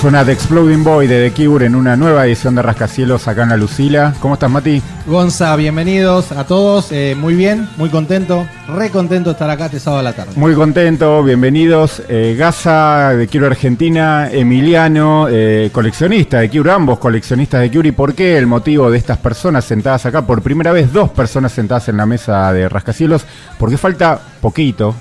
Suena The Exploding Boy de The Cure en una nueva edición de Rascacielos acá en la Lucila. ¿Cómo estás, Mati? Gonza, bienvenidos a todos. Eh, muy bien, muy contento, re contento de estar acá este sábado a la tarde. Muy contento, bienvenidos. Eh, Gaza, de Cure Argentina, Emiliano, eh, coleccionista de Cure, ambos coleccionistas de Cure. ¿Y por qué el motivo de estas personas sentadas acá? Por primera vez, dos personas sentadas en la mesa de Rascacielos, porque falta poquito,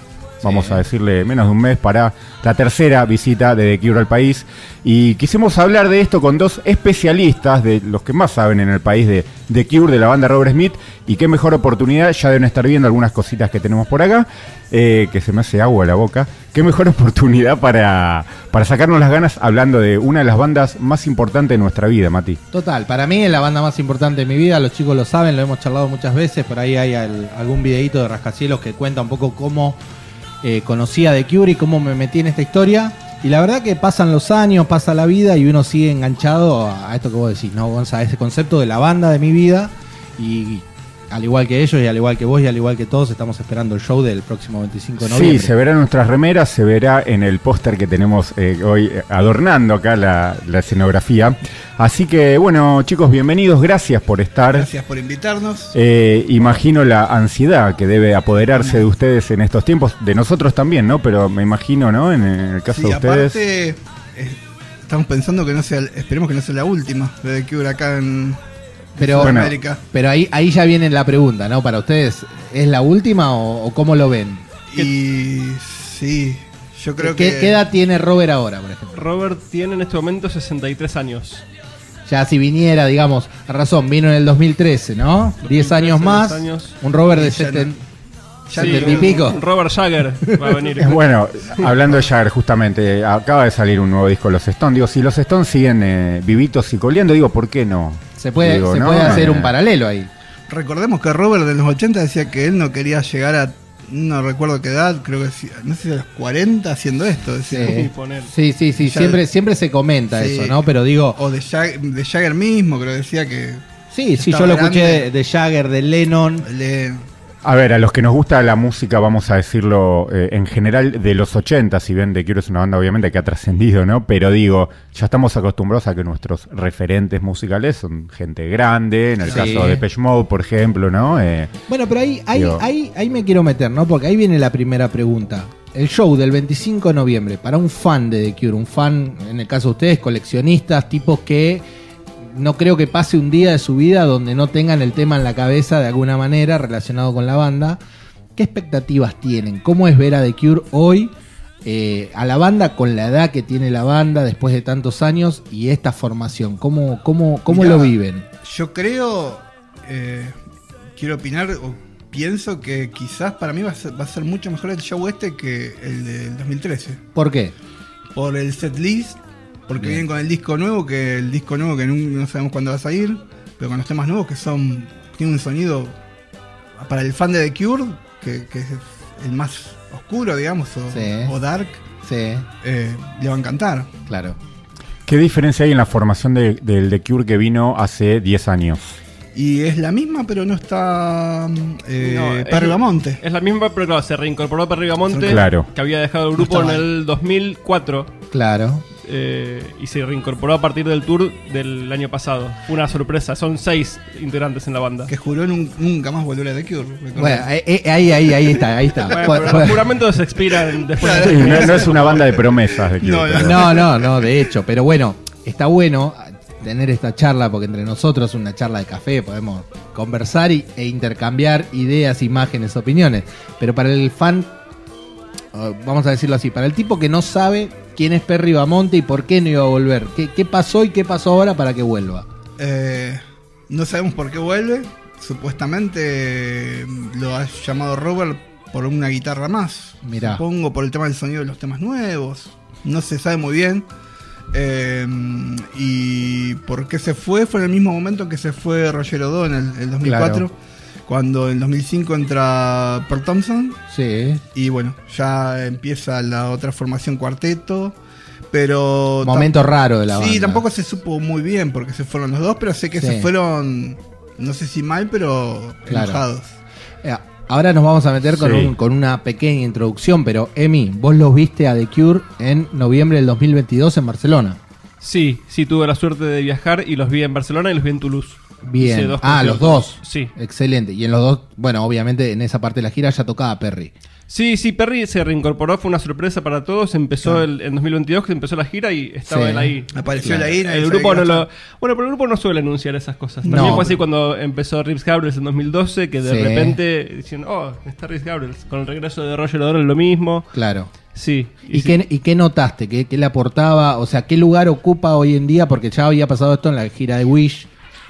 vamos a decirle menos de un mes para la tercera visita de The Cure al país. Y quisimos hablar de esto con dos especialistas, de los que más saben en el país de The Cure, de la banda Robert Smith. Y qué mejor oportunidad, ya deben estar viendo algunas cositas que tenemos por acá, eh, que se me hace agua la boca. Qué mejor oportunidad para, para sacarnos las ganas hablando de una de las bandas más importantes de nuestra vida, Mati. Total, para mí es la banda más importante de mi vida, los chicos lo saben, lo hemos charlado muchas veces, por ahí hay algún videito de Rascacielos que cuenta un poco cómo eh, conocía de Cure y cómo me metí en esta historia. Y la verdad que pasan los años, pasa la vida y uno sigue enganchado a, esto que vos decís, ¿no, Gonza? A ese concepto de la banda de mi vida. Y al igual que ellos y al igual que vos y al igual que todos, estamos esperando el show del próximo 25 de noviembre. Sí, se verá en nuestras remeras, se verá en el póster que tenemos eh, hoy eh, adornando acá la, escenografía. Así que, bueno, chicos, bienvenidos, gracias por estar. Gracias por invitarnos. Eh, imagino la ansiedad que debe apoderarse de ustedes en estos tiempos, de nosotros también, ¿no? Pero me imagino, ¿no? En el caso de ustedes. Aparte, estamos pensando que no sea, esperemos que no sea la última de que acá pero, pero ahí, ahí ya viene la pregunta, ¿no? Para ustedes, ¿es la última o, cómo lo ven? Y sí, yo creo que... ¿Qué edad tiene Robert ahora, por ejemplo? Robert tiene en este momento 63 años. Ya si viniera, digamos, a razón, vino en el 2013, ¿no? 10 años más. Un Robert de 70 y pico. Robert Jagger va a venir. bueno, hablando de Jagger, justamente, acaba de salir un nuevo disco, Los Stones. Digo, si los Stones siguen eh, vivitos y coleando, digo, ¿por qué no? Se puede, se puede hacer un paralelo ahí. Recordemos que Robert de los 80 decía que él no quería llegar a no recuerdo qué edad, creo que no sé si a los 40 haciendo esto. Sí, sí, sí, siempre, siempre se comenta eso, ¿no? Pero digo... O de Jagger, de Jagger mismo, creo que decía que... Sí, sí, yo lo escuché de, Jagger, de Lennon. A ver, a los que nos gusta la música, vamos a decirlo eh, en general de los 80, si bien The Cure es una banda obviamente que ha trascendido, ¿no? Pero digo, ya estamos acostumbrados a que nuestros referentes musicales son gente grande, en el caso de Depeche Mode, por ejemplo, ¿no? Eh, bueno, pero ahí, ahí, ahí, ahí me quiero meter, ¿no? Porque ahí viene la primera pregunta. El show del 25 de noviembre, para un fan de The Cure, un fan, en el caso de ustedes, coleccionistas, tipos que no creo que pase un día de su vida donde no tengan el tema en la cabeza de alguna manera relacionado con la banda. ¿Qué expectativas tienen? ¿Cómo es ver a The Cure hoy? Eh, a la banda con la edad que tiene la banda después de tantos años y esta formación. ¿Cómo, cómo, cómo lo viven? Yo creo, eh, quiero opinar, o pienso que quizás para mí va a, ser, va a ser mucho mejor el show este que el del 2013. ¿Por qué? Por el set list, porque vienen con el disco nuevo, que el disco nuevo que no, sabemos cuándo va a salir, pero con los temas nuevos que son. Tiene un sonido para el fan de The Cure, que, es el más oscuro, digamos, o, dark. Sí. Eh, le va a encantar. Claro. ¿Qué diferencia hay en la formación del The Cure que vino hace 10 años? Y es la misma, pero no está eh, Perry Es la misma, pero claro, se reincorporó Perry Gamonte, claro. que había dejado el grupo en el 2004. Claro. Eh, y se reincorporó a partir del tour del año pasado. Fue una sorpresa, son seis integrantes en la banda. Que juró nunca más volver a The Cure. Bueno, eh, eh, ahí, ahí, ahí está, ahí está. los juramentos se expiran después. de no, es una banda de promesas. The Cure, no, no, no, de hecho, pero bueno, está bueno tener esta charla porque entre nosotros es una charla de café, podemos conversar y, e intercambiar ideas, imágenes, opiniones. Pero para el fan, vamos a decirlo así, para el tipo que no sabe quién es Perry Bamonte y por qué no iba a volver. ¿Qué, pasó y qué pasó ahora para que vuelva? Eh, no sabemos por qué vuelve. Supuestamente lo ha llamado Robert por una guitarra más. Mirá. Supongo por el tema del sonido de los temas nuevos. No se sabe muy bien. Eh, y por qué se fue, fue en el mismo momento que se fue Roger Odo en el, 2004. Cuando en 2005 entra Pearl Thompson. Sí. Y bueno, ya empieza la otra formación cuarteto. Pero. Momento raro de la banda. Sí, tampoco se supo muy bien porque se fueron los dos, pero sé que se fueron. No sé si mal, pero enojados. Eh, ahora nos vamos a meter con, con, una pequeña introducción, pero Emi, vos los viste a The Cure en noviembre del 2022 en Barcelona. Sí, sí, tuve la suerte de viajar y los vi en Barcelona y los vi en Toulouse. Bien. dos Ah, los dos. Sí. Excelente. Y en los dos, bueno, obviamente en esa parte de la gira ya tocaba Perry. Sí, sí, Perry se reincorporó, fue una sorpresa para todos. Empezó el, en 2022 que empezó la gira y estaba Sí. él ahí. Apareció Claro. la ira. El grupo no lo. Bueno, pero el grupo no suele anunciar esas cosas. No, También fue así pero- cuando empezó Rips Gabriels en 2012, que de Sí. repente dicen, oh, está Rips Gabriels. Con el regreso de Roger O'Donnell lo mismo. Claro. Sí. ¿Y, sí. qué, ¿Y qué notaste? ¿Qué, ¿Qué le aportaba? O sea, ¿qué lugar ocupa hoy en día? Porque ya había pasado esto en la gira de Wish.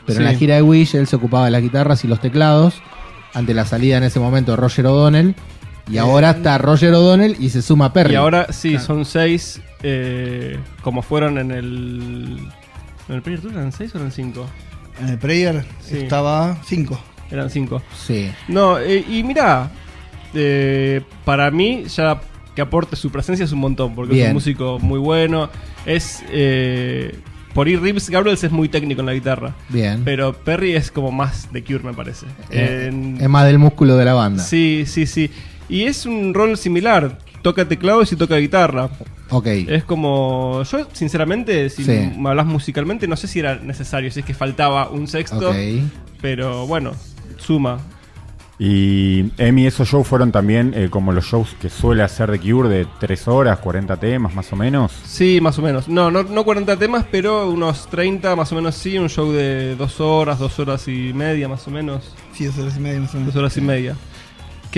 Pero en la gira de Wish él se ocupaba de las guitarras y los teclados. Ante la salida en ese momento de Roger O'Donnell. Y ahora está Roger O'Donnell y se suma Perry. Y ahora sí, Claro. son seis, eh, como fueron en el. ¿En el primer tour eran seis o eran cinco? En el prayer Sí. estaba 5. Eran cinco. Sí. No, eh, y mira, eh, para mí ya que aporte su presencia es un montón, porque es un músico muy bueno. Es. Por ir Rips Gabriels es muy técnico en la guitarra. Bien. Pero Perry es como más de Cure, me parece. Eh, En- es más del músculo de la banda. sí, sí, sí. Y es un rol similar. Toca teclados y toca guitarra. Ok. Es como. Yo, sinceramente, si Sí. me hablas musicalmente, no sé si era necesario, si es que faltaba un sexto. Ok. Pero bueno, suma. Y Emi, esos shows fueron también eh, como los shows que suele hacer de Cure de 3 horas, 40 temas más o menos. Sí, más o menos. No, no, no 40 temas, pero unos 30 más o menos sí. Un show de dos horas, dos horas y media más o menos. Sí, dos horas y media más o menos. Dos horas y media.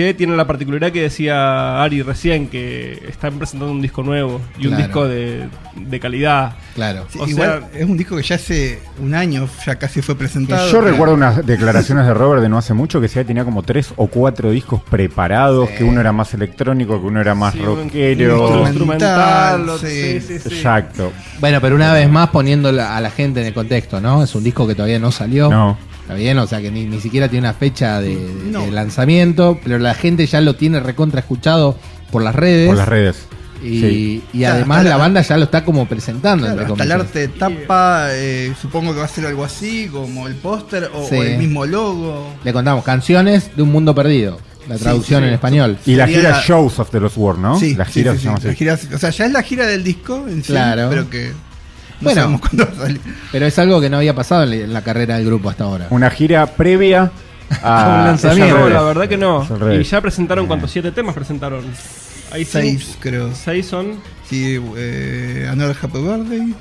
Que tiene la particularidad que decía Ari recién, que están presentando un disco nuevo y un disco de, de calidad. Claro. Sí, igual es un disco que ya hace un año ya casi fue presentado. Yo Claro. recuerdo unas declaraciones de Robert de no hace mucho que decía que tenía como tres o cuatro discos preparados, Sí. que uno era más electrónico, que uno era más Sí, rockero. Instrumental, instrumental. o- sí. sí, sí, sí. Exacto. Bueno, pero una vez más poniendo a la gente en el contexto, ¿no? Es un disco que todavía no salió. No. Está bien, o sea que ni, ni siquiera tiene una fecha de, de- No. de lanzamiento, pero la gente ya lo tiene recontra escuchado por las redes. Por las redes. Y, Sí. y Claro, además la la- banda ya lo está como presentando. Claro, hasta el arte de tapa, eh, supongo que va a ser algo así, como el póster o, Sí. o el mismo logo. Le contamos canciones de un mundo perdido. La Sí, traducción sí. en español. Y la gira la- Shows of the Lost World, ¿no? Sí, la sí, gira sí, se llama sí, la así. gira- o sea, ya es la gira del disco en sí, Claro. pero que no Bueno. sabemos cuándo va a salir. Pero es algo que no había pasado en la- carrera del grupo hasta ahora. Una gira previa a Un lanzamiento. No, la verdad que no. Y ya presentaron, ¿cuántos? ¿Siete temas presentaron? Hay Seis, cinco- creo. Seis son. Sí, eh, Another Happy Birthday.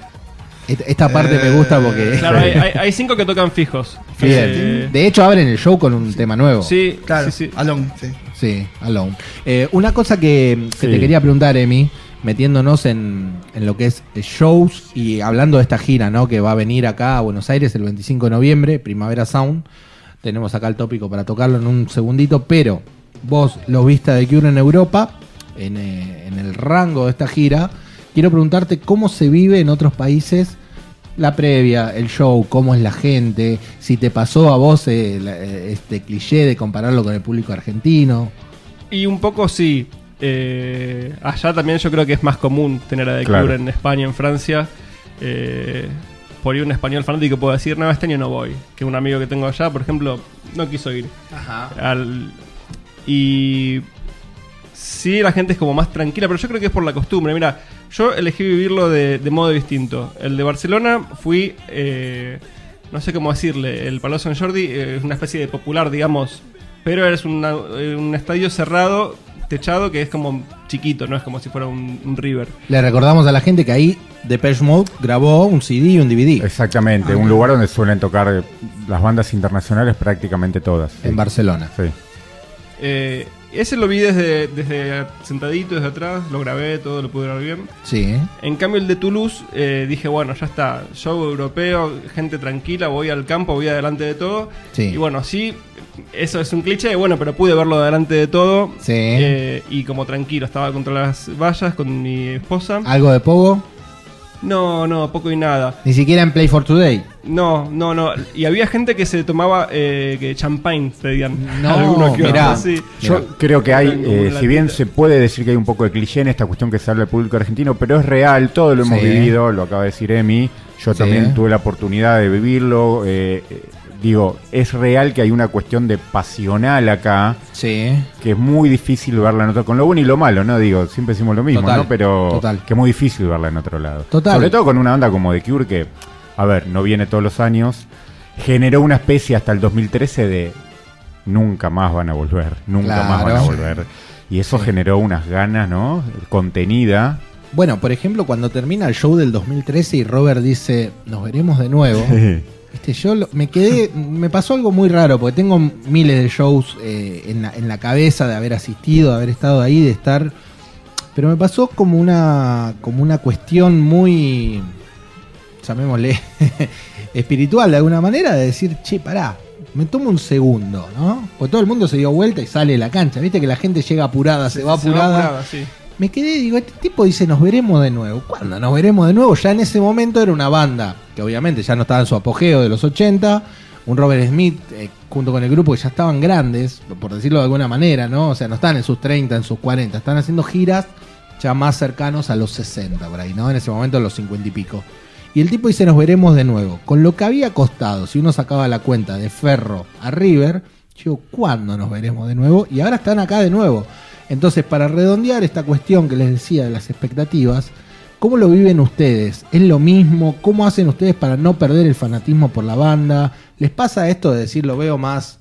Esta parte me gusta porque. Claro, hay, hay- hay cinco que tocan fijos. Eh, De hecho, abren el show con un tema nuevo. sí, Claro, sí, sí. Alone, sí. Sí, Alone. Eh, una cosa que, que Sí. te quería preguntar, Emi, metiéndonos en, en lo que es shows y hablando de esta gira, ¿no? Que va a venir acá a Buenos Aires el 25 de noviembre, Primavera Sound. Tenemos acá el tópico para tocarlo en un segundito, pero vos lo viste de Cure en Europa, en, eh, en el rango de esta gira. Quiero preguntarte cómo se vive en otros países la previa, el show, cómo es la gente, si te pasó a vos eh, eh, este cliché de compararlo con el público argentino. Y un poco sí. Eh, allá también yo creo que es más común tener a The Claro. Cure en España, en Francia. Eh, por ahí un español fanático puede decir, no, este año no voy. Que un amigo que tengo allá, por ejemplo, no quiso ir. Al- y sí, la gente es como más tranquila, pero yo creo que es por la costumbre. Mira, yo elegí vivirlo de, de modo distinto. El de Barcelona fui, eh, no sé cómo decirle, el Palo San Jordi es una especie de popular, digamos, pero es una- un estadio cerrado, techado, que es como chiquito, no es como si fuera un, un River. Le recordamos a la gente que ahí Depeche Mode grabó un CD y un DVD Exactamente, Ah, un ok. lugar donde suelen tocar las bandas internacionales prácticamente todas. en Barcelona. Sí. Eh, ese lo vi desde, desde sentadito, desde atrás, lo grabé, todo lo pude grabar bien. Sí. En cambio el de Toulouse eh, dije, bueno, ya está, show europeo, gente tranquila, voy al campo, voy adelante de todo. Sí. Y bueno, sí, eso es un cliché, bueno, pero pude verlo adelante de todo. Sí. Eh, y como tranquilo, estaba contra las vallas con mi esposa. ¿Algo de Pogo? No, no, poco y nada. Ni siquiera en Play for Today. No, no, no. Y había gente que se tomaba eh, que champagne, pedían. No, Algunos que mirá. sí. Yo creo que hay, eh, si bien se puede decir que hay un poco de cliché en esta cuestión que se habla del público argentino, pero es real, todo lo hemos Sí. vivido, lo acaba de decir Emi, yo Sí. también tuve la oportunidad de vivirlo, eh, eh, digo, es real que hay una cuestión de pasional acá. Sí. Que es muy difícil verla en otro con lo bueno y lo malo, ¿no? Digo, siempre decimos lo mismo, ¿no? Pero que es muy difícil verla en otro lado. Total. Sobre todo con una banda como The Cure que, a ver, no viene todos los años. Generó una especie hasta el 2013 de nunca más van a volver, nunca más van a volver. Y eso generó unas ganas, ¿no? Contenida. Bueno, por ejemplo, cuando termina el show del 2013 y Robert dice, nos veremos de nuevo. Este, yo me quedé, me pasó algo muy raro, porque tengo miles de shows eh, en, la, en, la, cabeza de haber asistido, de haber estado ahí, de estar. Pero me pasó como una, como una cuestión muy, llamémosle, espiritual de alguna manera, de decir, che, pará, me tomo un segundo, ¿no? Porque todo el mundo se dio vuelta y sale de la cancha. Viste que la gente llega apurada, se, va apurada. Me quedé, digo, este tipo dice, nos veremos de nuevo. ¿Cuándo nos veremos de nuevo? Ya en ese momento era una banda que obviamente ya no estaba en su apogeo de los 80. Un Robert Smith eh, junto con el grupo que ya estaban grandes, por decirlo de alguna manera, ¿no? O sea, no están en sus 30, en sus 40, están haciendo giras ya más cercanos a los 60 por ahí, ¿no? En ese momento los 50 y pico. Y el tipo dice, nos veremos de nuevo. Con lo que había costado, si uno sacaba la cuenta de Ferro a River, yo, ¿cuándo nos veremos de nuevo? Y ahora están acá de nuevo. Entonces, para redondear esta cuestión que les decía de las expectativas, ¿cómo lo viven ustedes? ¿Es lo mismo? ¿Cómo hacen ustedes para no perder el fanatismo por la banda? ¿Les pasa esto de decir lo veo más,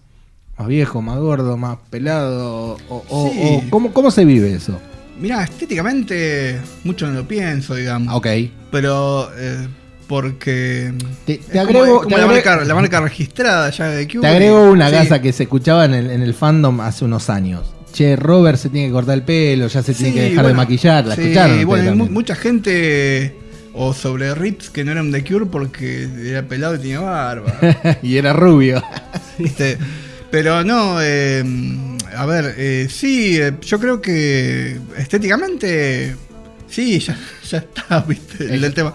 más viejo, más gordo, más pelado? O, ¿cómo, ¿Cómo se vive eso? Mira, estéticamente mucho no lo pienso, digamos. Ok. Pero eh, porque te, agrego, la, marca, registrada ya de Cube. Te agrego una gasa que se escuchaba en el, fandom hace unos años. Che, Robert se tiene que cortar el pelo, ya se tiene que dejar de maquillar. ¿La escucharon? Bueno, mucha gente o sobre Rips que no eran de Cure porque era pelado y tenía barba. y era rubio. Pero no, eh, a ver, eh, sí, eh, yo creo que estéticamente, sí, ya, ya está, viste, el, tema.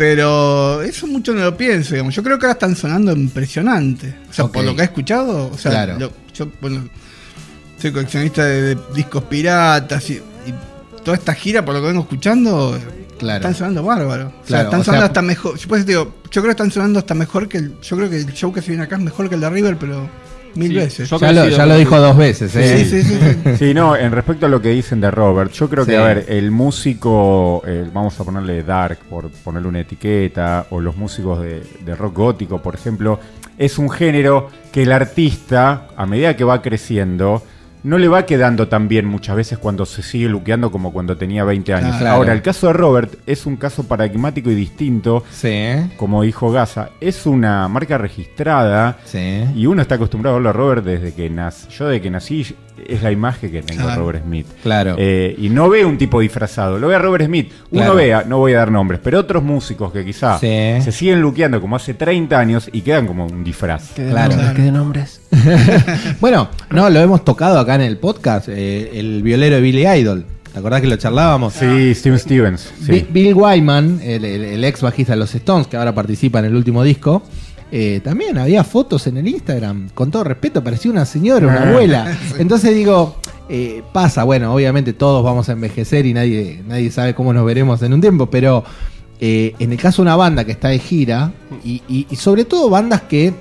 Pero eso mucho no lo pienso, digamos. Yo creo que ahora están sonando impresionante. O sea, por lo que he escuchado, o sea, yo, bueno, soy coleccionista de, discos piratas y, toda esta gira, por lo que vengo escuchando, están sonando bárbaro. O sea, están sonando hasta mejor. Yo, pues, digo, yo creo que están sonando hasta mejor que el. Yo creo que el show que se viene acá es mejor que el de River, pero Mil veces. Ya, lo, dijo dos veces. ¿eh? Sí, sí, sí, sí. no, en respecto a lo que dicen de Robert, yo creo que, a ver, el músico, vamos a ponerle dark, por ponerle una etiqueta, o los músicos de, de rock gótico, por ejemplo, es un género que el artista, a medida que va creciendo, no le va quedando tan bien muchas veces cuando se sigue luqueando como cuando tenía 20 años. Ahora, el caso de Robert es un caso paradigmático y distinto. Sí. Como dijo Gaza, es una marca registrada. Sí. Y uno está acostumbrado a verlo a Robert desde que nací. Yo desde que nací es la imagen que tengo de Robert Smith. Claro. Eh, y no ve un tipo disfrazado, lo ve a Robert Smith. Uno vea, no voy a dar nombres, pero otros músicos que quizá se siguen luqueando como hace 30 años y quedan como un disfraz. claro. ¿Qué de nombres? bueno, no, lo hemos tocado acá en el podcast, eh, el violero de Billy Idol. ¿Te acordás que lo charlábamos? Sí, Steven Stevens. Bill Wyman, el, ex bajista de los Stones, que ahora participa en el último disco, eh, también había fotos en el Instagram, con todo respeto, parecía una señora, una ah. abuela. Entonces digo, eh, pasa, bueno, obviamente todos vamos a envejecer y nadie, nadie sabe cómo nos veremos en un tiempo, pero en el caso de una banda que está de gira, y sobre todo bandas que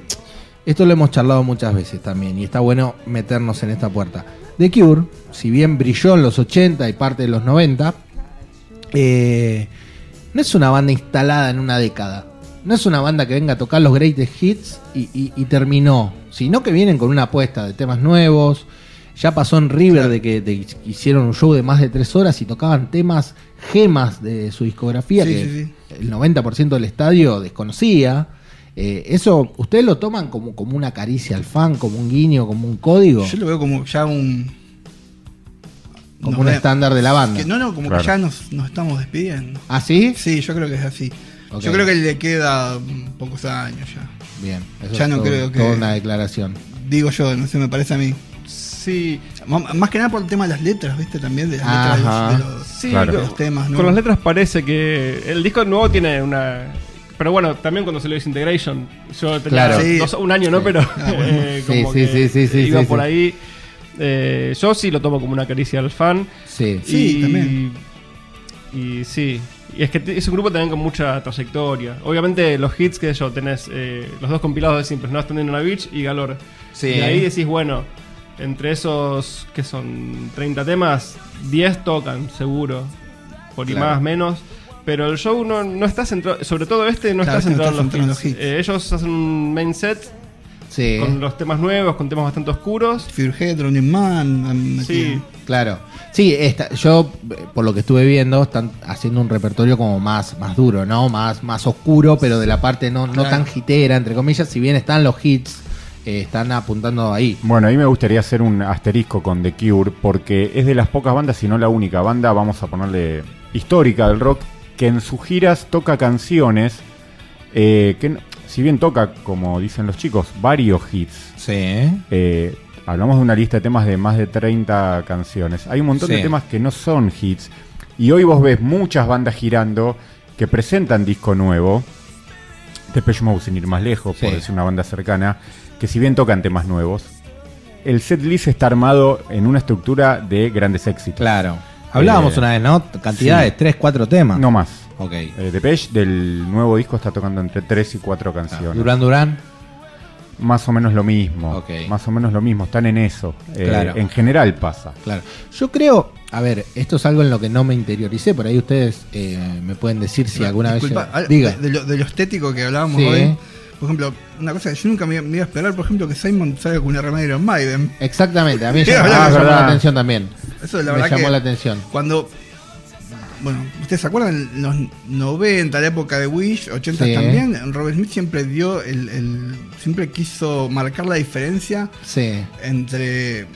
esto lo hemos charlado muchas veces también y está bueno meternos en esta puerta. The Cure, si bien brilló en los 80 y parte de los 90, eh, no es una banda instalada en una década. No es una banda que venga a tocar los greatest hits y, terminó, sino que vienen con una apuesta de temas nuevos. Ya pasó en River de que hicieron un show de más de tres horas y tocaban temas gemas de su discografía que el 90% del estadio desconocía. Eh, ¿Eso ustedes lo toman como, como una caricia al fan, como un guiño, como un código? Yo lo veo como ya un... Como un estándar de la banda. no, no, como que ya nos, estamos despidiendo. ¿Ah, sí? Sí, yo creo que es así. Yo creo que le queda pocos años ya. Bien, eso ya no creo que. Toda una declaración. Digo yo, no sé, me parece a mí. Sí. Más que nada por el tema de las letras, ¿viste? También de las letras de los, sí, los temas. ¿no? Con las letras parece que el disco nuevo tiene una pero bueno, también cuando salió Disintegration, yo tenía un año, ¿no? Pero ah, eh, como que iba por ahí. Eh, yo sí lo tomo como una caricia al fan. Sí, sí, también. Y sí, y es que es un grupo también con mucha trayectoria. Obviamente los hits que yo tenés, eh, los dos compilados de simples, ¿no? Están en una Beach y Galore. Sí. Y ahí decís, bueno, entre esos que son 30 temas, 10 tocan, seguro. Por y Claro. más, menos. Pero el show no, no está centrado, sobre todo este, no Claro, está no centrado en hits. los hits. Eh, ellos hacen un main set Sí. con los temas nuevos, con temas bastante oscuros. Fearhead, Running Man. Sí. Claro. Sí, esta, yo, por lo que estuve viendo, están haciendo un repertorio como más, más duro, ¿no? Más, más oscuro, pero de la parte no, no tan hitera, entre comillas. Si bien están los hits, eh, están apuntando ahí. Bueno, ahí me gustaría hacer un asterisco con The Cure, porque es de las pocas bandas, si no la única banda, vamos a ponerle histórica del rock, que en sus giras toca canciones eh, que, no- si bien toca, como dicen los chicos, varios hits. Sí. eh, hablamos de una lista de temas de más de 30 canciones. Hay un montón Sí. de temas que no son hits. Y hoy vos ves muchas bandas girando que presentan disco nuevo. Depeche Mode, sin ir más lejos, por decir una banda cercana, que si bien tocan temas nuevos, el set list está armado en una estructura de grandes éxitos. Claro. Hablábamos Eh, una vez, ¿no? Cantidades, sí. tres, cuatro temas. No más. Ok. Eh, Depeche del nuevo disco está tocando entre 3 y 4 canciones. Durán Durán. Más o menos lo mismo. Ok. Más o menos lo mismo. Están en eso. Eh, Claro. En general pasa. Claro. Yo creo, a ver, esto es algo en lo que no me interioricé, por ahí ustedes eh, me pueden decir si alguna Disculpa, vez... Diga. De, lo, de lo estético que hablábamos Sí. hoy. Por ejemplo, una cosa que yo nunca me, me iba a esperar, por ejemplo, que Simon salga con una remera de Iron Maiden. Exactamente, a mí me llamó ¿verdad? la atención también. Eso la me verdad llamó que la atención. cuando bueno, ¿ustedes se acuerdan? En los 90, la época de Wish, 80 Sí. también, Robert Smith siempre dio el, el- siempre quiso marcar la diferencia Sí. entre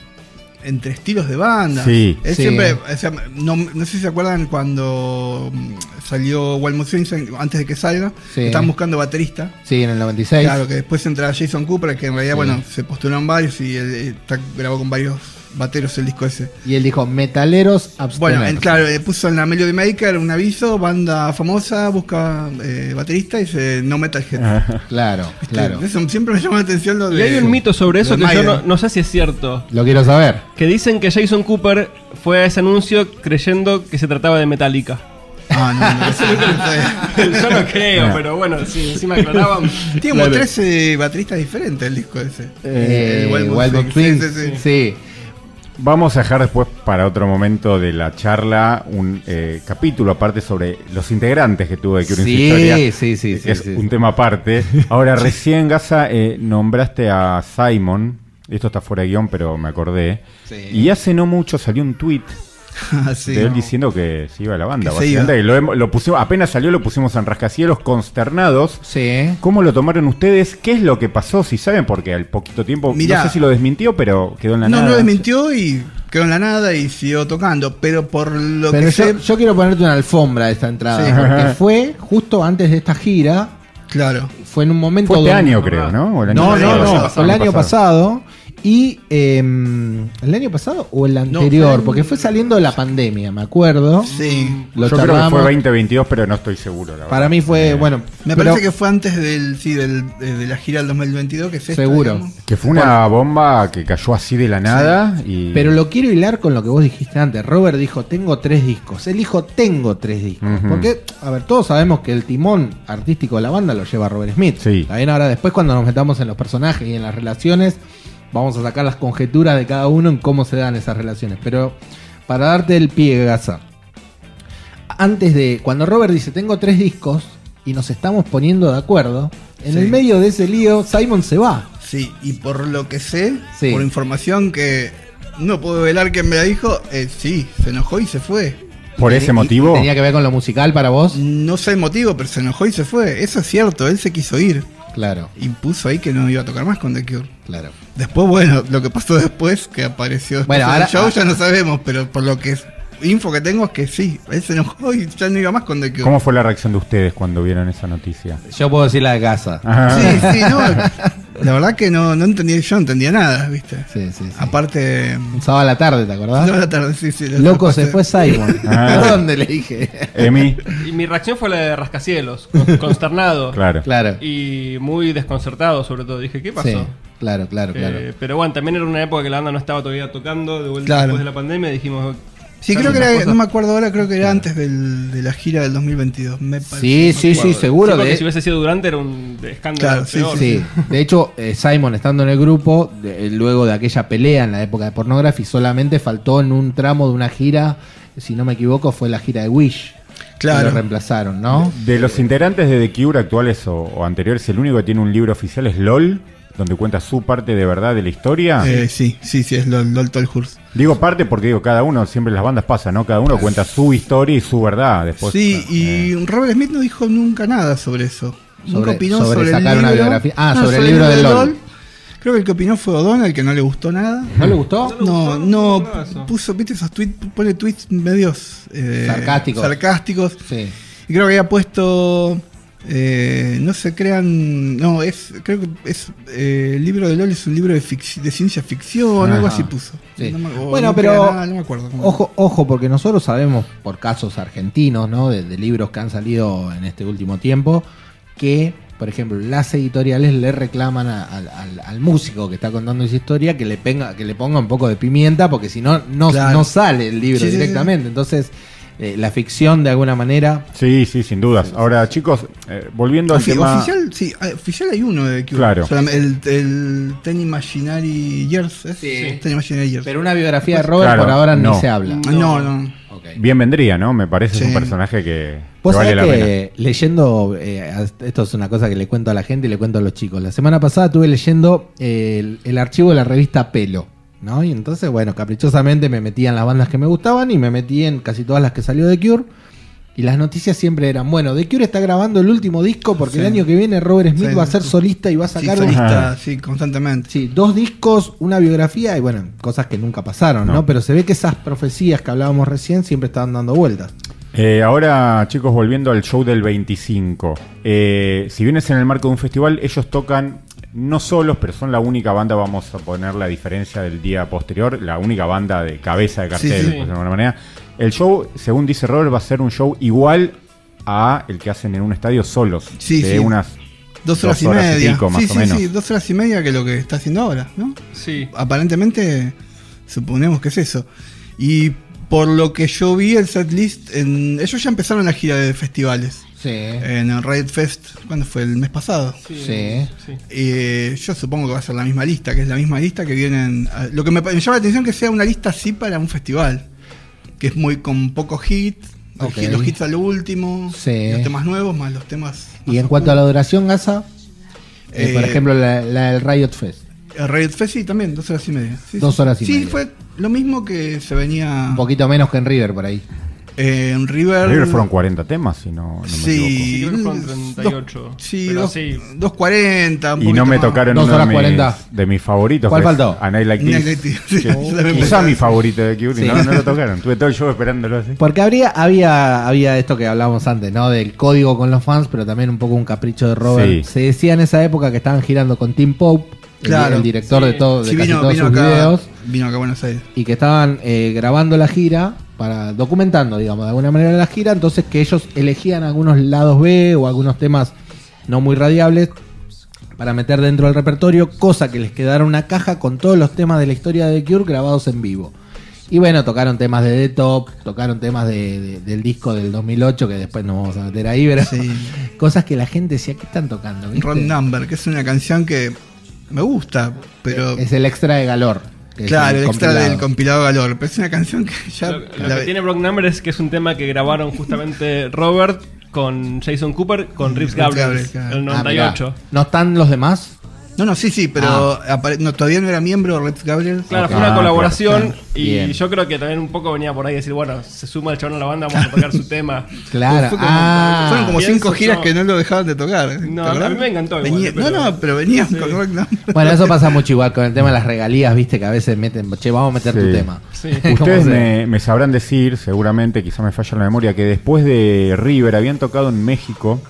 entre estilos de banda. Sí. Él Sí. siempre, o sea, no, no sé si se acuerdan cuando mm, salió Wild Mood Swings, antes de que salga, Sí. estaban buscando baterista. Sí, en el 96. Claro, que después entra Jason Cooper, que en realidad, Sí. bueno, se postularon varios y él, eh, está- grabó con varios bateros el disco ese. Y él dijo, metaleros abstener. Bueno, en- claro, eh, puso en la Melody Maker un aviso, banda famosa, busca eh, baterista y dice no Metalhead. Claro, claro. Eso siempre me llama la atención lo Y de. hay un mito sobre eso que yo no, no sé si es cierto. Lo quiero saber. Que dicen que Jason Cooper fue a ese anuncio creyendo que se trataba de Metallica. Ah, no, no, eso sé. Yo no creo, Ah. pero bueno, si encima aclaraban. Tiene como 13 bateristas diferentes el disco ese. Eh, Wild Wild Swing, Swings. sí, sí, sí. Vamos a dejar después para otro momento de la charla un eh, capítulo aparte sobre los integrantes que tuvo de Cure Sí, historia. sí, sí, que sí, es sí. un tema aparte. Ahora, recién, Gaza, eh, nombraste a Simon. Esto está fuera de guion, pero me acordé. Sí. Y hace no mucho salió un tweet sí. de él diciendo que se iba a la banda. Que se básicamente. iba. Y Lo, lo pusimos, apenas salió, lo pusimos en rascacielos consternados. Sí. ¿Cómo lo tomaron ustedes? ¿Qué es lo que pasó? Si saben, porque al poquito tiempo, Mirá. no sé si lo desmintió, pero quedó en la No, nada. no desmintió y quedó en la nada y siguió tocando. Pero por lo Pero que yo, sé. yo quiero ponerte una alfombra de esta entrada. Sí. Porque fue justo antes de esta gira. Claro. Fue en un momento. Fue este donde- año, creo, ¿no? O el año No, pasado. no, no. Fue el año pasado. Y em, el año pasado o el anterior, porque fue saliendo de la pandemia, me acuerdo. Sí. Lo Yo creo que fue 2022, pero no estoy seguro. La verdad. Para mí fue, Eh, bueno, Me pero- parece que fue antes del, sí, del, de, de la gira del 2022, que es esta, Seguro. digamos. Que fue una bomba que cayó así de la nada. Y... Pero lo quiero hilar con lo que vos dijiste antes. Robert dijo, tengo tres discos. Él dijo, tengo tres discos. Porque, a ver, todos sabemos que el timón artístico de la banda lo lleva Robert Smith. Sí. También ahora después cuando nos metamos en los personajes y en las relaciones, vamos a sacar las conjeturas de cada uno en cómo se dan esas relaciones. Pero para darte el pie, Gaza. Antes de, cuando Robert dice, tengo tres discos y nos estamos poniendo de acuerdo, en Sí. el medio de ese lío, Simon se va. Sí, y por lo que sé, Sí. por información que no puedo velar quién me la dijo, eh, sí, se enojó y se fue. Por Y- ese motivo. ¿Tenía que ver con lo musical para vos? No sé el motivo, pero se enojó y se fue. Eso es cierto, él se quiso ir. Claro, Y puso ahí que no iba a tocar más con The Cure. claro. Después, bueno, lo que pasó después, que apareció después Bueno, en ahora- show, ah- ya no sabemos, pero por lo que es info que tengo es que sí, él se enojó y ya no iba más con Cure. ¿Cómo fue la reacción de ustedes cuando vieron esa noticia? Yo puedo decir la de casa. Ajá. Sí, sí, no. La verdad que no, no entendía, yo no entendía nada, ¿viste? Sí, sí, sí. Aparte. Un sábado a la tarde, ¿te acordás? No, la tarde, sí, sí, Loco, se fue Simon. Ah. ¿A dónde le dije? Emi, Y mi reacción fue la de rascacielos, con- consternado. claro. Claro. Y muy desconcertado, sobre todo. Dije, ¿qué pasó? Sí, claro, claro, claro. Eh, pero bueno, también era una época que la banda no estaba todavía tocando, de vuelta Claro. después de la pandemia. Dijimos, Sí, creo que era, no me acuerdo ahora, creo que era antes del, de la gira del 2022. Me sí, sí, sí, seguro. de... si hubiese sido durante era un escándalo. Claro, sí, De hecho, eh, Simon estando en el grupo, luego de aquella pelea en la época de Pornography, solamente faltó en un tramo de una gira, si no me equivoco, fue la gira de Wish. Claro. lo reemplazaron, ¿no? De los integrantes de The Cure actuales o, o anteriores, el único que tiene un libro oficial es LOL donde cuenta su parte de verdad de la historia. Eh, sí, sí, sí, es LOL Tolhurst. Digo parte porque digo, cada uno, siempre las bandas pasan, ¿no? Cada uno cuenta su historia y su verdad. Después, sí, y eh. Robert Smith no dijo nunca nada sobre eso. Sobre, opinó sobre, sacar una biografía. Ah, sobre, el libro, del LOL. Creo que el que opinó fue O'Donnell, el que no le gustó nada. ¿No le gustó? No, no, puso, viste esos tweets, pone tweets medios eh, sarcásticos. sarcásticos. Sí. Y creo que había puesto eh, no se crean. No, es creo que es eh, el libro de LOL es un libro de, de ciencia ficción, algo así puso. bueno, pero ojo, ojo, porque nosotros sabemos por casos argentinos, ¿no? De, libros que han salido en este último tiempo, que, por ejemplo, las editoriales le reclaman al, músico que está contando esa historia que le, ponga, que le ponga un poco de pimienta, porque si no, no, sale el libro directamente. Entonces eh, la ficción de alguna manera. Sí, sí, sin dudas. Ahora, chicos, eh, volviendo al tema... Oficial, sí, ah, oficial hay uno de Cure. Claro. el, el Ten Imaginary Years, ¿eh? Sí. Ten Imaginary Years. Pero una biografía de Robert por ahora no. ni se habla. No, no. Bien vendría, ¿no? Me parece un personaje que, vale la pena. Leyendo, esto es una cosa que le cuento a la gente y le cuento a los chicos. La semana pasada estuve leyendo el, el archivo de la revista Pelo. ¿No? Y entonces, bueno, caprichosamente me metí en las bandas que me gustaban y me metí en casi todas las que salió de Cure. Y las noticias siempre eran, bueno, The Cure está grabando el último disco porque el año que viene Robert Smith va a ser solista y va a sacar... Sí, solista, sí, constantemente. Sí, dos discos, una biografía y bueno, cosas que nunca pasaron, ¿no? Pero se ve que esas profecías que hablábamos recién siempre estaban dando vueltas. Eh, ahora, chicos, volviendo al show del 25. Eh, si vienes en el marco de un festival, ellos tocan no solos, pero son la única banda, vamos a poner la diferencia del día posterior, la única banda de cabeza de cartel, de alguna manera. El show, según dice Robert, va a ser un show igual a el que hacen en un estadio solos. Sí, de unas dos horas, y media. sí, sí, sí, dos horas y media que es lo que está haciendo ahora, ¿no? Sí. Aparentemente, suponemos que es eso. Y por lo que yo vi el setlist, en, ellos ya empezaron la gira de festivales. En el Riot Fest, ¿cuándo fue? El mes pasado. Sí. sí. yo supongo que va a ser la misma lista, que es la misma lista que vienen. Lo que me, llama la atención es que sea una lista así para un festival. Que es muy con pocos hits. Los hits a lo último. Los temas nuevos más los temas. ¿Y en cuanto a la duración, Gaza? Eh, por eh, ejemplo, la, del Riot Fest. El Riot Fest sí, también, dos horas y media. dos horas y media. Sí, fue lo mismo que se venía. Un poquito menos que en River por ahí. En River. River fueron 40 temas, si no, no sí, me equivoco. Sí, fueron 38. sí, dos, sí. 240. Y no me tocaron uno de mis, de mis, favoritos. ¿Cuál faltó? A Night Like This. quizá mi favorito de Cure, no, no lo tocaron. Tuve todo el show esperándolo así. Porque habría, había, había esto que hablábamos antes, ¿no? Del código con los fans, pero también un poco un capricho de Robert. Se decía en esa época que estaban girando con Tim Pope. Claro, el, director de, todo, de casi todos sus videos. Vino acá a Buenos Aires. Y que estaban eh, grabando la gira para documentando, digamos, de alguna manera la gira, entonces que ellos elegían algunos lados B o algunos temas no muy radiables para meter dentro del repertorio, cosa que les quedara una caja con todos los temas de la historia de The Cure grabados en vivo. Y bueno, tocaron temas de The Top, tocaron temas de, del disco del 2008, que después nos vamos a meter ahí, pero cosas que la gente decía, que están tocando? Ron Number, que es una canción que me gusta, pero... Es el extra de Galor. Claro, el extra del compilado Galor. Pero es una canción que ya. Lo, que tiene Brock Number es que es un tema que grabaron justamente Robert con Jason Cooper con Rips Gabriel, el 98. Ah, ¿No están los demás? No, no, sí, sí, pero ah. todavía no era miembro Red Gabriel. Claro, fue una colaboración y yo creo que también un poco venía por ahí decir, bueno, se suma el chabón a la banda, vamos a tocar su tema. Claro, ah. fueron como cinco giras que no lo dejaban de tocar. No, a mí me encantó. No, no, pero venían con Rock Bueno, eso pasa mucho igual con el tema de las regalías, viste, que a veces meten, che, vamos a meter tu tema. Ustedes me, me sabrán decir, seguramente, quizá me falla la memoria, que después de River habían tocado en México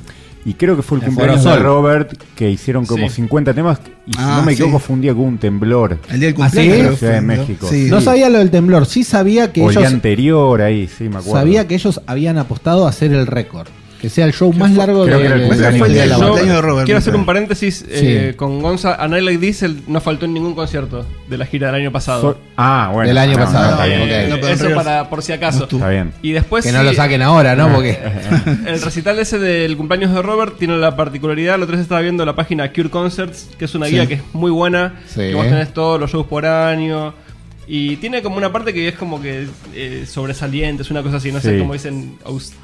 y creo que fue el cumpleaños de Robert, que hicieron como 50 temas. Y si ah, no me equivoco, fue un día con un temblor. El día del cumpleaños. En la Ciudad de México. no sabía lo del temblor. Sí sabía que o ellos. El día anterior ahí, sí, me acuerdo. Sabía que ellos habían apostado a hacer el récord. Que sea el show más largo creo de, que era el de- cumpleaños de de la cumpleaños de Robert, Quiero me hacer un paréntesis Sí. eh, con Gonza. A Night Like él no faltó en ningún concierto de la gira del año pasado. So- ah, bueno. Del año no, pasado, no. Eh, No, eso Ríos para por si acaso. Está bien. y después Que no sí, lo saquen ahora, ¿no? Porque el recital ese del cumpleaños de Robert tiene la particularidad, la otra vez estaba viendo la página Cure Concerts, que es una Sí. guía que es muy buena, Sí. que vos tenés todos los shows por año. Y tiene como una parte que es como que eh, sobresaliente, es una cosa así, no sé Sí. cómo dicen,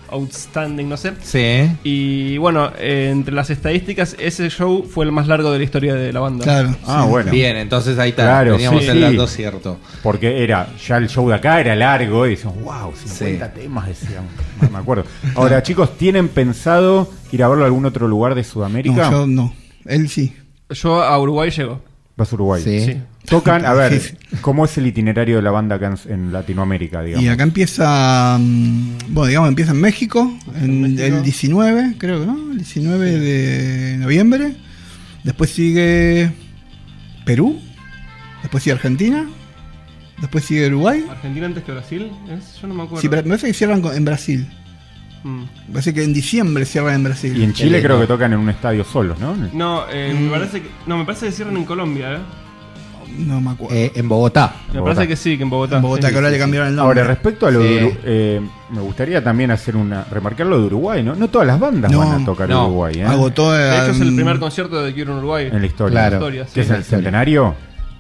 outstanding, no sé. sí. Y bueno, eh, entre las estadísticas, ese show fue el más largo de la historia de la banda. Claro. Ah, sí. bueno. Bien, entonces ahí está. Claro, Teníamos sí, el sí. dato cierto. Porque era, ya el show de acá era largo y decíamos, wow, 50 temas, decíamos. No me acuerdo. Ahora, chicos, ¿tienen pensado ir a verlo a algún otro lugar de Sudamérica? No, yo no. Él sí. Yo a Uruguay llego. Vas a Uruguay. Sí. Tocan, a ver, ¿cómo es el itinerario de la banda acá en, en Latinoamérica, digamos? Y acá empieza, mm, bueno, digamos, empieza en México, en México. el 19, creo que no, el 19 de noviembre. Después sigue Perú, después sigue Argentina, después sigue Uruguay. ¿Argentina antes que Brasil? ¿Es? Yo no me acuerdo. Sí, pero me parece que cierran en Brasil. Mm. Me parece que en diciembre cierran en Brasil. Y en Chile Qué creo que tocan en un estadio solos, ¿no? No, eh, Mm. me parece que, no, me parece que cierran en Colombia, ¿eh? No me acuerdo. Eh, en Bogotá. Me Bogotá. parece que sí, que en Bogotá. en Bogotá, Sí, que ahora sí, le sí. cambiaron el nombre. Ahora, respecto a lo Sí. de eh, me gustaría también hacer una, remarcar lo de Uruguay, ¿no? No todas las bandas No, van a tocar no. en Uruguay, ¿eh? Agotó De hecho, es el primer concierto de Cure en Uruguay. En la historia. Claro. Historia, ¿Qué es el centenario?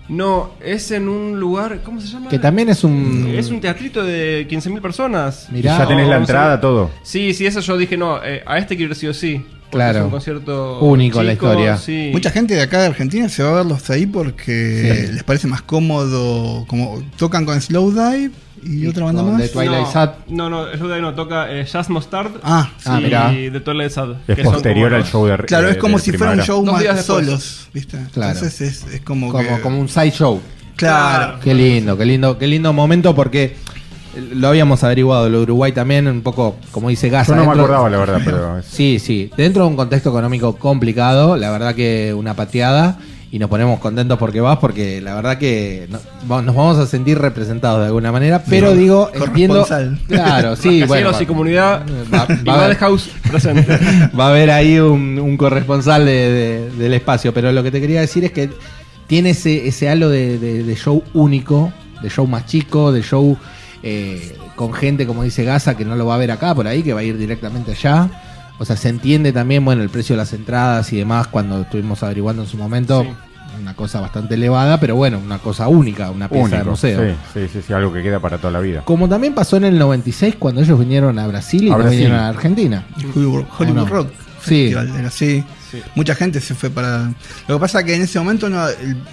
No, es en un lugar. ¿Cómo se llama? Que también es un. Es un teatrito de 15.000 personas. Y Mirá. ya tenés la entrada, todo. Sí, sí, eso yo dije, no, eh, a este quiero ir sí o sí. Claro. Es un concierto Único en la historia. Sí. Mucha gente de acá de Argentina se va a verlos ahí porque Sí. les parece más cómodo, como tocan con Slow Dive y, otra banda más. The Twilight no, Sad. No, no, es verdad, no, toca eh, Jazz Mustard. Ah, Ah, y mirá. The Twilight Sad. Es que son posterior como al show de claro, de- es como de si fuera un show Dos más después. solos, ¿viste? Claro. Entonces es, es como, Como, que- como un side show. Claro. Qué lindo, qué lindo, qué lindo momento porque lo habíamos averiguado, lo de Uruguay también, un poco, como dice Gaza. Yo no me dentro- acordaba, la verdad, pero... Sí, sí, dentro de un contexto económico complicado, la verdad que una pateada y nos ponemos contentos porque vas, porque la verdad que no- va- nos vamos a sentir representados de alguna manera, pero Sí, digo, entiendo... corresponsal. Claro, sí, bueno. y comunidad. va- va a haber- presente. va a haber ahí un, un corresponsal de- de- del espacio, pero lo que te quería decir es que tiene ese, ese halo de, de- de show único, de show más chico, de show eh, con gente, como dice Gaza, que no lo va a ver acá por ahí, que va a ir directamente allá. O sea, se entiende también, bueno, el precio de las entradas y demás cuando estuvimos averiguando en su momento. Sí. Una cosa bastante elevada, pero bueno, una cosa única, una pieza de museo. sí, sí, sí, sí, algo que queda para toda la vida. Como también pasó en el 96 cuando ellos vinieron a Brasil y A no Brasil. vinieron a Argentina. Hollywood, Hollywood ¿O no? Rock Sí. Festival, era así. Sí. Mucha gente se fue para. Lo que pasa que en ese momento no,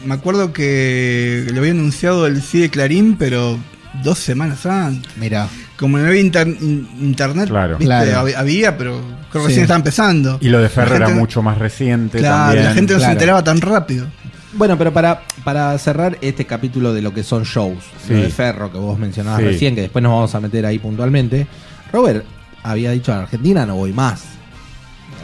me acuerdo que lo había anunciado el CIDE Clarín, pero dos semanas antes. Mira, Como no había inter- in- internet, Claro. ¿viste? Claro. Hab- había, pero creo que Sí. recién estaba empezando. Y lo de Ferro era mucho más reciente Claro, también. la gente no Claro. se enteraba tan rápido. Bueno, pero para, para cerrar este capítulo de lo que son shows, Sí. lo de Ferro que vos mencionabas Sí. recién, que después nos vamos a meter ahí puntualmente, Robert había dicho a Argentina no voy más.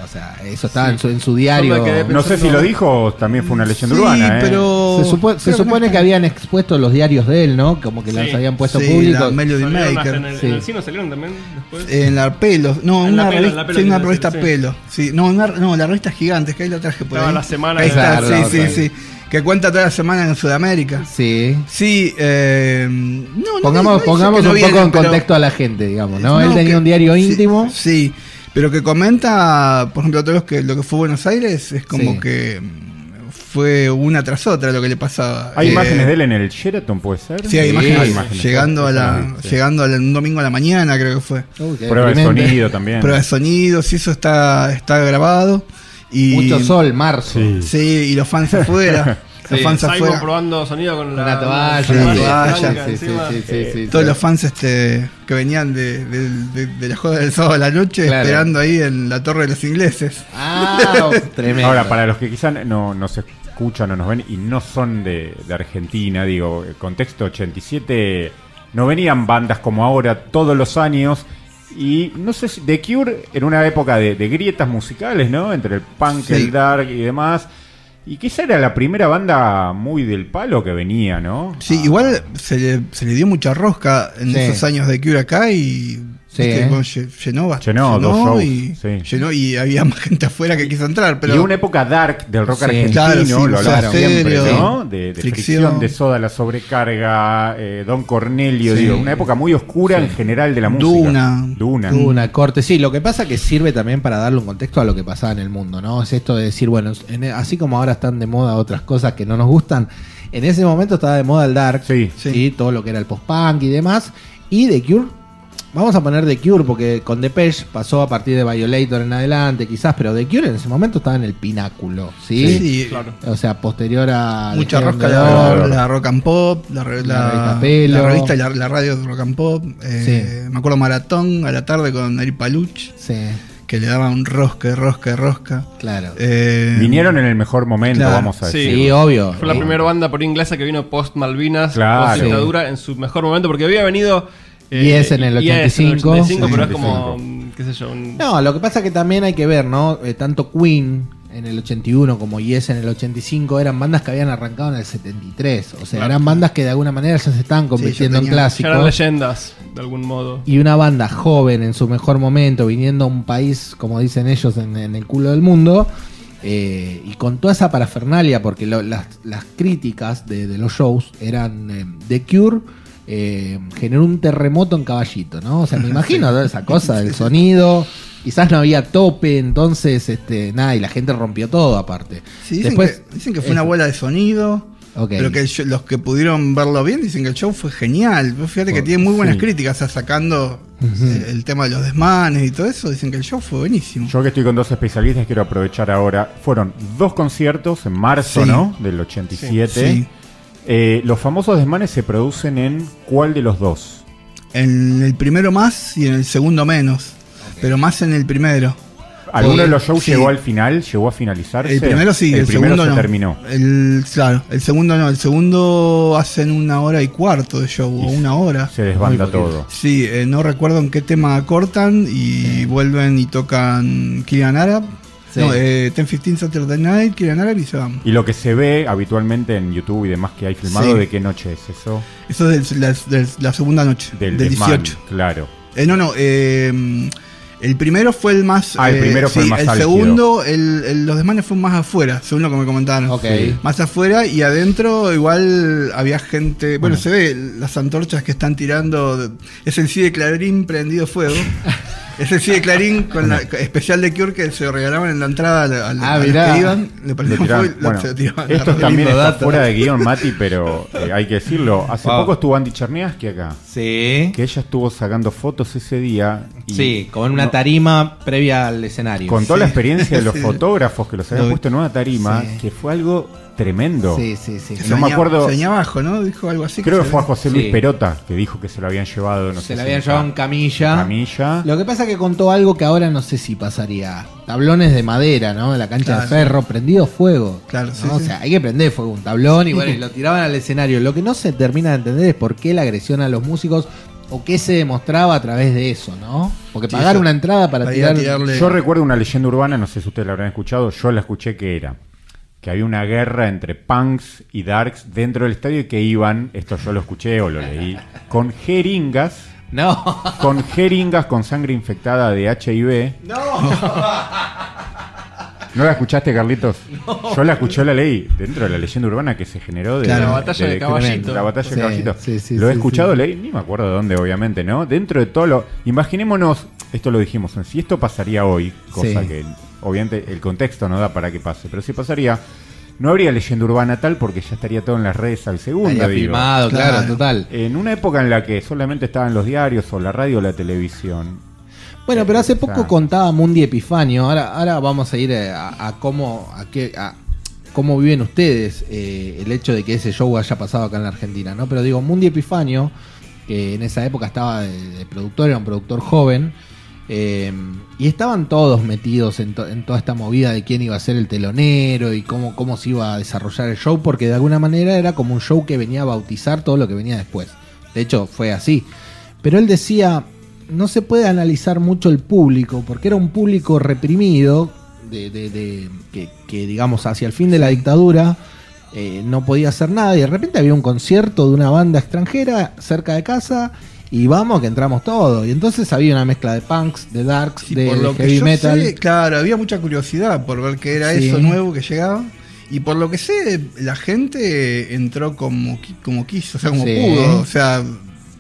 O sea, eso estaba en, su, en su diario. No sé si lo dijo o también fue una leyenda Sí, urbana, ¿eh? pero. Se, supo- se supone que habían expuesto los diarios de él, ¿no? Como que Sí. los habían puesto Sí, públicos. la Melody Maker. en, el, Sí. en el cine salieron también después. En la Pelo, no, En la una Pelo, en revista, la Pelo sí, una revista. Pelo. Sí, no, una- no, la revista Gigantes, que ahí la traje por Estaba ahí. la semana Ahí está, Claro, la sí, sí, sí. Que cuenta toda la semana en Sudamérica. Sí. Sí, eh, no, no Pongamos, no pongamos un poco en contexto a la gente, digamos, ¿no? Él tenía que- un diario sí, íntimo. Sí, pero que comenta, por ejemplo, todos los que lo que fue Buenos Aires es como Sí. que mm, fue una tras otra lo que le pasaba. ¿Hay Eh, imágenes de él en el Sheraton, puede ser? Sí, hay Sí, imágenes, hay imágenes, llegando a la, lo sí. llegando a la- un domingo a la mañana creo que fue. Uy, Prueba de sonido también. Prueba de sonidos, y eso está, está grabado. Y, Mucho sol, marzo. Sí. Sí, y los fans afuera. los Sí. fans afuera. probando sonido con la toalla, sí, sí, sí, Todos sí. los fans este que venían de, de, de- de la joda del sábado a la noche Claro. esperando ahí en la torre de los ingleses. Ah, tremendo. Ahora, para los que quizás no nos escuchan o nos ven y no son de, de Argentina, digo, el contexto 87, no venían bandas como ahora todos los años. Y no sé si The Cure en una época de, de grietas musicales, ¿no? Entre el punk, Sí. el dark y demás. Y quizá era la primera banda muy del palo que venía, ¿no? Sí, Ah, igual se le, se le dio mucha rosca en Sí. esos años de Cure acá y Sí, llenó bastante. Llenó, dos shows, y, llenó y había más gente afuera que quiso entrar. Pero... Y una época dark del rock argentino, lo hablaba siempre, ¿no? De, fricción. de soda, la sobrecarga, eh, Don Cornelio, digo, una época muy oscura en general de la música. Duna. Duna. Duna, corte. Sí, lo que pasa que sirve también para darle un contexto a lo que pasaba en el mundo, ¿no? Es esto de decir, bueno, así como ahora están de moda otras cosas que no nos gustan, en ese momento estaba de moda el dark, sí, sí. todo lo que era el post-punk y demás. Y The Cure Vamos a poner The Cure porque con Depeche pasó a partir de Violator en adelante, quizás, pero The Cure en ese momento estaba en el pináculo, ¿sí? Sí, claro. O sea, posterior a. Mucha rosca, la, la, rock and pop, la, la, revista, la, la radio de rock and pop. Eh, me acuerdo Maratón a la tarde con Eri Paluch. Sí que le daba un rosca, rosca, rosca. Claro. Eh, Vinieron en el mejor momento, vamos a decir. Sí, obvio. Fue la primera banda por inglesa que vino post Malvinas, claro. post dictadura, en su mejor momento, porque había venido y es en el 85. pero es como, qué sé yo. No, lo que pasa es que también hay que ver, ¿no? Eh, tanto Queen en el 81 como Yes en el 85 eran bandas que habían arrancado en el 73. O sea, eran bandas que de alguna manera ya se estaban convirtiendo en clásicos. eran leyendas, de algún modo. Y una banda joven en su mejor momento, viniendo a un país, como dicen ellos, en, el culo del mundo. Eh, y con toda esa parafernalia, porque las, críticas de, los shows eran eh, The Cure eh, generó un terremoto en caballito, ¿no? O sea, me imagino toda esa cosa del sonido. Quizás no había tope, entonces, este, nada, y la gente rompió todo aparte. dicen, Después, que, dicen que fue una bola de sonido. Pero que los que pudieron verlo bien dicen que el show fue genial. Fíjate que tiene muy buenas críticas, sacando el, tema de los desmanes y todo eso. Dicen que el show fue buenísimo. Yo que estoy con dos especialistas, quiero aprovechar ahora. Fueron dos conciertos en marzo, ¿no? Del 87. Eh, los famosos desmanes se producen en cuál de los dos? En el primero más y en el segundo menos. Pero más en el primero. ¿Alguno de los shows llegó al final? ¿Llegó a finalizar? El primero sí, el, segundo no. terminó. El, claro, el segundo no. El segundo hacen una hora y cuarto de show, o una hora. Se desbanda todo. Sí, eh, no recuerdo en qué tema cortan y vuelven y tocan Kilian Arab no, eh, 10-15 Saturday Night, Kieran y se van. Y lo que se ve habitualmente en YouTube y demás que hay filmado, ¿de qué noche es eso? Eso es de la, segunda noche, del, 18. claro. Eh, no, no, eh, el primero fue el más. Ah, el primero fue el más El segundo, el, los desmanes fueron más afuera, según lo que me comentaron. Okay. Más afuera y adentro, igual había gente. Bueno, se ve las antorchas que están tirando. Es el sí de Clarín prendido fuego. Es el sí de Clarín con la especial de Cure que se regalaban en la entrada a, ah, los que iban. Le bueno, esto también está fuera de guion, Mati, pero eh, hay que decirlo. Hace poco estuvo Andy Cherniaski acá. Sí. Que ella estuvo sacando fotos ese día. sí, con una tarima previa al escenario. Con toda la experiencia de los fotógrafos que los habían puesto en una tarima, que fue algo tremendo. Sí, sí, sí. No me acuerdo. Se abajo, ¿no? Dijo algo así. Creo que, fue a José Luis Perota que dijo que se lo habían llevado. No se lo habían llevado en camilla. camilla. Lo que pasa es que contó algo que ahora no sé si pasaría. Tablones de madera, ¿no? En la cancha de ferro, prendido fuego. Claro, sí, O sea, hay que prender fuego un tablón y bueno, y lo tiraban al escenario. Lo que no se termina de entender es por qué la agresión a los músicos o qué se demostraba a través de eso, ¿no? Porque pagar una entrada para, tirar... Yo recuerdo una leyenda urbana, no sé si ustedes la habrán escuchado, yo la escuché que era que había una guerra entre punks y darks dentro del estadio y que iban, esto yo lo escuché o lo leí, con jeringas. No. Con jeringas con sangre infectada de HIV. No. ¿No la escuchaste, Carlitos? Yo la escuché, la leí dentro de la leyenda urbana que se generó de, la batalla de, caballito. La batalla de caballito. lo he escuchado, leí, ni me acuerdo de dónde, obviamente, ¿no? Dentro de todo lo. Imaginémonos, esto lo dijimos, si esto pasaría hoy, cosa que obviamente el contexto no da para que pase, pero si pasaría, no habría leyenda urbana tal porque ya estaría todo en las redes al segundo. filmado, claro, total. En una época en la que solamente estaban los diarios o la radio o la televisión. Bueno, pero hace poco contaba Mundi Epifanio. Ahora, ahora vamos a ir a, cómo, a qué, a cómo viven ustedes eh, el hecho de que ese show haya pasado acá en la Argentina, ¿no? Pero digo, Mundi Epifanio, que en esa época estaba de productor, era un productor joven eh, y estaban todos metidos en, toda esta movida de quién iba a ser el telonero y cómo, cómo se iba a desarrollar el show, porque de alguna manera era como un show que venía a bautizar todo lo que venía después. De hecho, fue así. Pero él decía, no se puede analizar mucho el público, porque era un público reprimido, de, que, digamos hacia el fin de la dictadura eh, no podía hacer nada y de repente había un concierto de una banda extranjera cerca de casa y vamos que entramos todos. Y entonces había una mezcla de punks, de darks, de, heavy metal. claro, había mucha curiosidad por ver qué era eso nuevo que llegaba. Y por lo que sé, la gente entró como, como quiso, o sea, como pudo. O sea,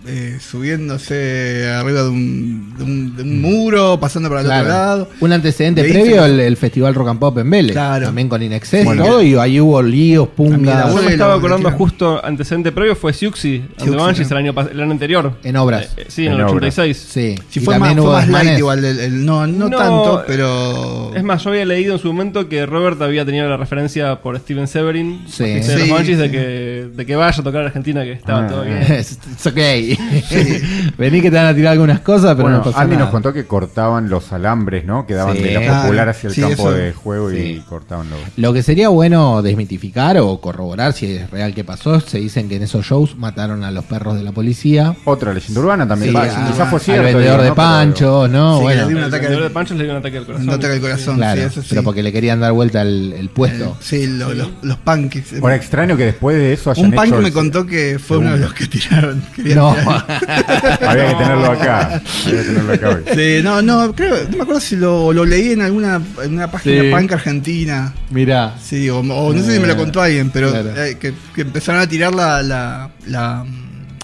eh, subiéndose arriba de un, de un, muro, pasando por el otro lado. Un antecedente previo el, Festival Rock and Pop en Vélez. También con Inexcess y todo, y ahí hubo líos, pungas. Yo me estaba acordando justo, antecedente previo fue Siuxi, el año, el año anterior. En obras. Eh, sí, en, el 86. Sí. Si fue más, fue más light igual, el, no, no, tanto, pero... Es más, yo había leído en su momento que Robert había tenido la referencia por Steven Severin sí. de los de que, de que vaya a tocar a Argentina, que estaba ah. todo bien. Es ok. Vení que te van a tirar algunas cosas, pero no Andy nos contó que cortaban los alambres, ¿no? Que daban de la popular hacia el campo de juego y cortaban los... Lo que sería bueno desmitificar o corroborar si es real que pasó, se dicen que en esos shows mataron a los perros de la policía. Otra leyenda urbana también. quizás fue cierto. El vendedor de Pancho, ¿no? bueno. El vendedor de Pancho le dio un ataque al corazón. Un ataque al corazón, claro, Pero porque le querían dar vuelta el, puesto. sí, los, los punks. Bueno, extraño que después de eso hayan Un punk me contó que fue uno de los que tiraron. No. Había que tenerlo acá. Había que tenerlo acá hoy. Sí, no, no, creo, no me acuerdo si lo, lo leí en alguna en una página punk argentina. Mirá. Sí, o, no sé si me lo contó alguien, pero eh, que, empezaron a tirar la, la, la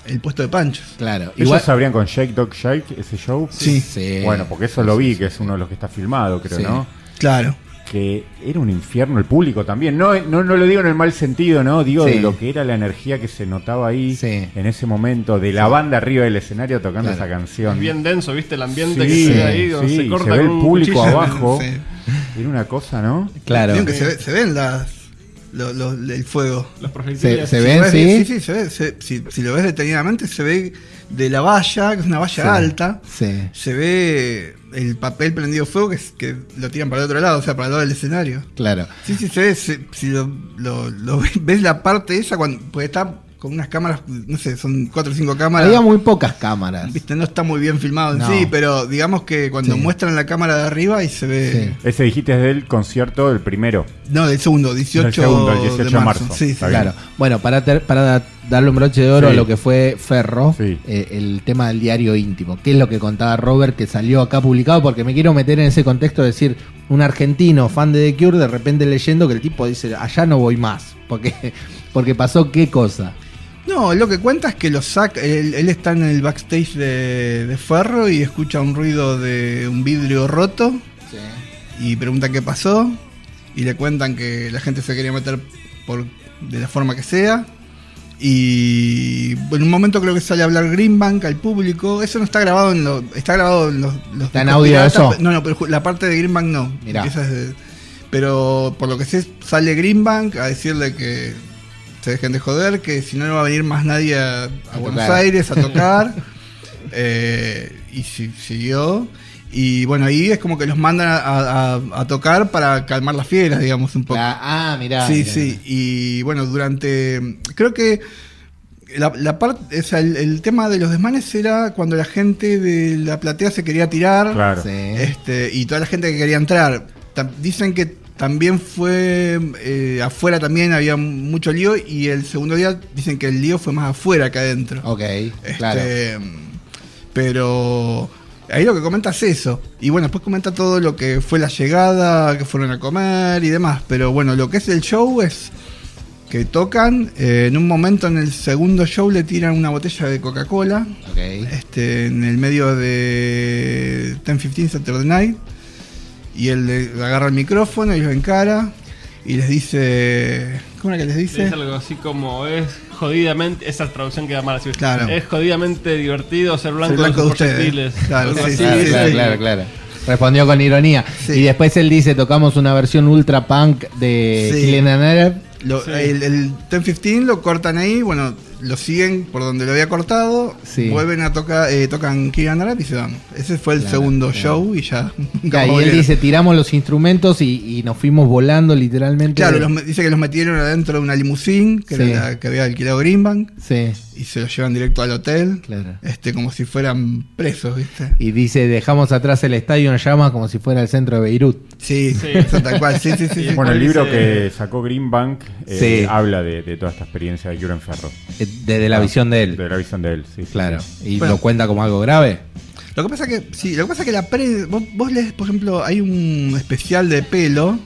el puesto de panchos. Claro. Igual sabrían con Shake Dog Shake ese show. Sí. sí. Bueno, porque eso lo vi, que es uno de los que está filmado, creo, ¿no? Claro que era un infierno el público también. No, no, no lo digo en el mal sentido, ¿no? Digo de lo que era la energía que se notaba ahí en ese momento, de la banda arriba del escenario tocando esa canción. Bien denso, ¿viste? El ambiente que se ve ahí, se corta ve el público abajo. Era una cosa, ¿no? Claro. Que se, ven las, el fuego. Los proyectiles. Se, ven, sí. Sí, sí, se ve. si, si, lo ves detenidamente, se ve de la valla, que es una valla alta. Se ve el papel prendido fuego que, que lo tiran para el otro lado, o sea, para el lado del escenario. Claro. Sí, sí, se ve, si lo, ves la parte esa, cuando, pues está con unas cámaras, no sé, son cuatro o cinco cámaras. Había muy pocas cámaras. Viste, no está muy bien filmado en sí, pero digamos que cuando muestran la cámara de arriba y se ve. Ese dijiste es del concierto, el primero. No, del segundo, 18, segundo, el 18 de marzo. Sí, claro. Bueno, para, para darle un broche de oro a lo que fue Ferro, eh, el tema del diario íntimo, que es lo que contaba Robert, que salió acá publicado, porque me quiero meter en ese contexto de decir, un argentino fan de The Cure, de repente leyendo que el tipo dice, allá no voy más, porque, porque pasó qué cosa. No, lo que cuenta es que lo saca, él, está en el backstage de, Ferro y escucha un ruido de un vidrio roto y pregunta qué pasó y le cuentan que la gente se quería meter por de la forma que sea y en un momento creo que sale a hablar Greenbank al público. Eso no está grabado en lo, está grabado en los, ¿Está en audio eso? No, no, pero la parte de Greenbank no. pero por lo que sé sale Greenbank a decirle que se dejen de joder, que si no no va a venir más nadie a, Buenos Aires a tocar. Eh, y siguió. Y bueno, ahí es como que los mandan a, tocar para calmar las fieras, digamos, un poco. ah, mirá. Sí, sí. Y bueno, durante. Creo que. La, parte, el, tema de los desmanes era cuando la gente de la platea se quería tirar. Claro. Este, y toda la gente que quería entrar. Dicen que también fue eh, afuera también había mucho lío y el segundo día dicen que el lío fue más afuera que adentro. Ok, este, claro. Pero ahí lo que comenta es eso. Y bueno, después comenta todo lo que fue la llegada, que fueron a comer y demás. Pero bueno, lo que es el show es que tocan. Eh, en un momento en el segundo show le tiran una botella de Coca-Cola. Este, en el medio de 10-15 Saturday Night y él le agarra el micrófono y los encara y les dice. ¿Cómo era que les dice? Es algo así como es jodidamente. Esa traducción queda mal así. Claro. Es jodidamente divertido ser blanco, de, ustedes. Claro, sí, sí, claro, claro, claro, Respondió con ironía. Y después él dice: tocamos una versión ultra punk de Killian el, el 1015 lo cortan ahí, bueno, lo siguen por donde lo había cortado, vuelven a tocar, eh, tocan Kiran Arab y se van. Ese fue el segundo show y ya. y él dice, tiramos los instrumentos y, nos fuimos volando literalmente. Claro, dice que los metieron adentro de una limusín que, que había alquilado Greenbank. Sí. y se los llevan directo al hotel, Claro. este, como si fueran presos, ¿viste? Y dice, dejamos atrás el estadio en llamas como si fuera el centro de Beirut. Sí, Sí. eso tal cual, sí, sí, sí. sí. Bueno, el libro que sacó Greenbank eh, Sí. habla de, de toda esta experiencia de Kieran Ferro. Desde la Ah, visión de él. De la visión de él, sí. Claro. sí. Y Bueno. lo cuenta como algo grave. Lo que pasa que, sí, lo que pasa que la pre, vos, vos lees, por ejemplo, hay un especial de pelo,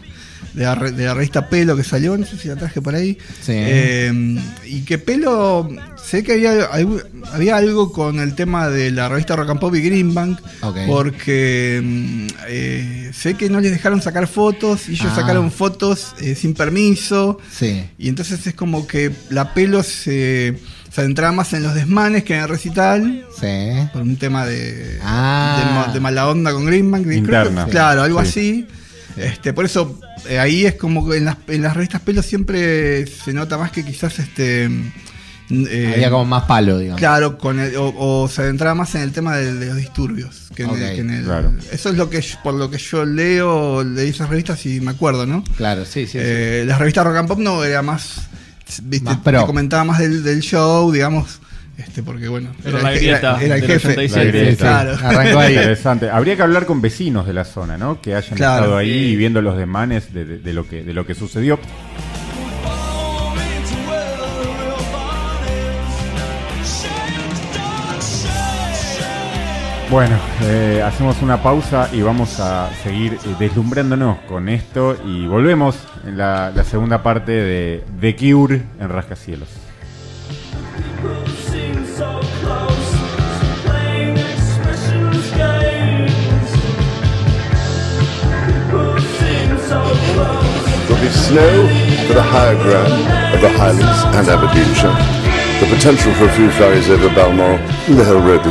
de la, re- de la revista Pelo que salió, no sé si la traje por ahí. Sí. Eh, y que Pelo, sé que había, algo- había algo con el tema de la revista Rock and Pop y Greenbank, Ok. porque mm, eh, sé que no les dejaron sacar fotos y ellos Ah. sacaron fotos eh, sin permiso. Sí. Y entonces es como que la Pelo se, se adentraba más en los desmanes que en el recital Sí. por un tema de, Ah. de, ma- de mala onda con Greenbank. Creo que- Interna. claro, algo Sí. así. Este, por eso eh, ahí es como que en las, en las revistas pelos siempre se nota más que quizás este mm, eh, Había como más palo, digamos. claro con el- o, o se adentraba más en el tema de, de los disturbios que en el- Ok, que en el- claro. eso es lo que yo- por lo que yo leo de esas revistas y me acuerdo no Claro, sí, sí. sí. Eh, las revistas rock and pop no era más viste Más pro. te comentaba más del, del show digamos este porque bueno Era el la je- grieta era el del jefe 87. La grieta. claro Arrancó ahí. Interesante. Habría que hablar con vecinos de la zona, ¿no? Que hayan Claro. estado ahí y viendo los demanes de, de- de lo que de lo que sucedió. Bueno, eh, hacemos una pausa y vamos a seguir eh, deslumbrándonos con esto y volvemos en la, la segunda parte de The Cure en Rascacielos. Be snow for the higher ground of the Highlands and Aberdeenshire. The potential for a few flurries over Balmoral the Hill Road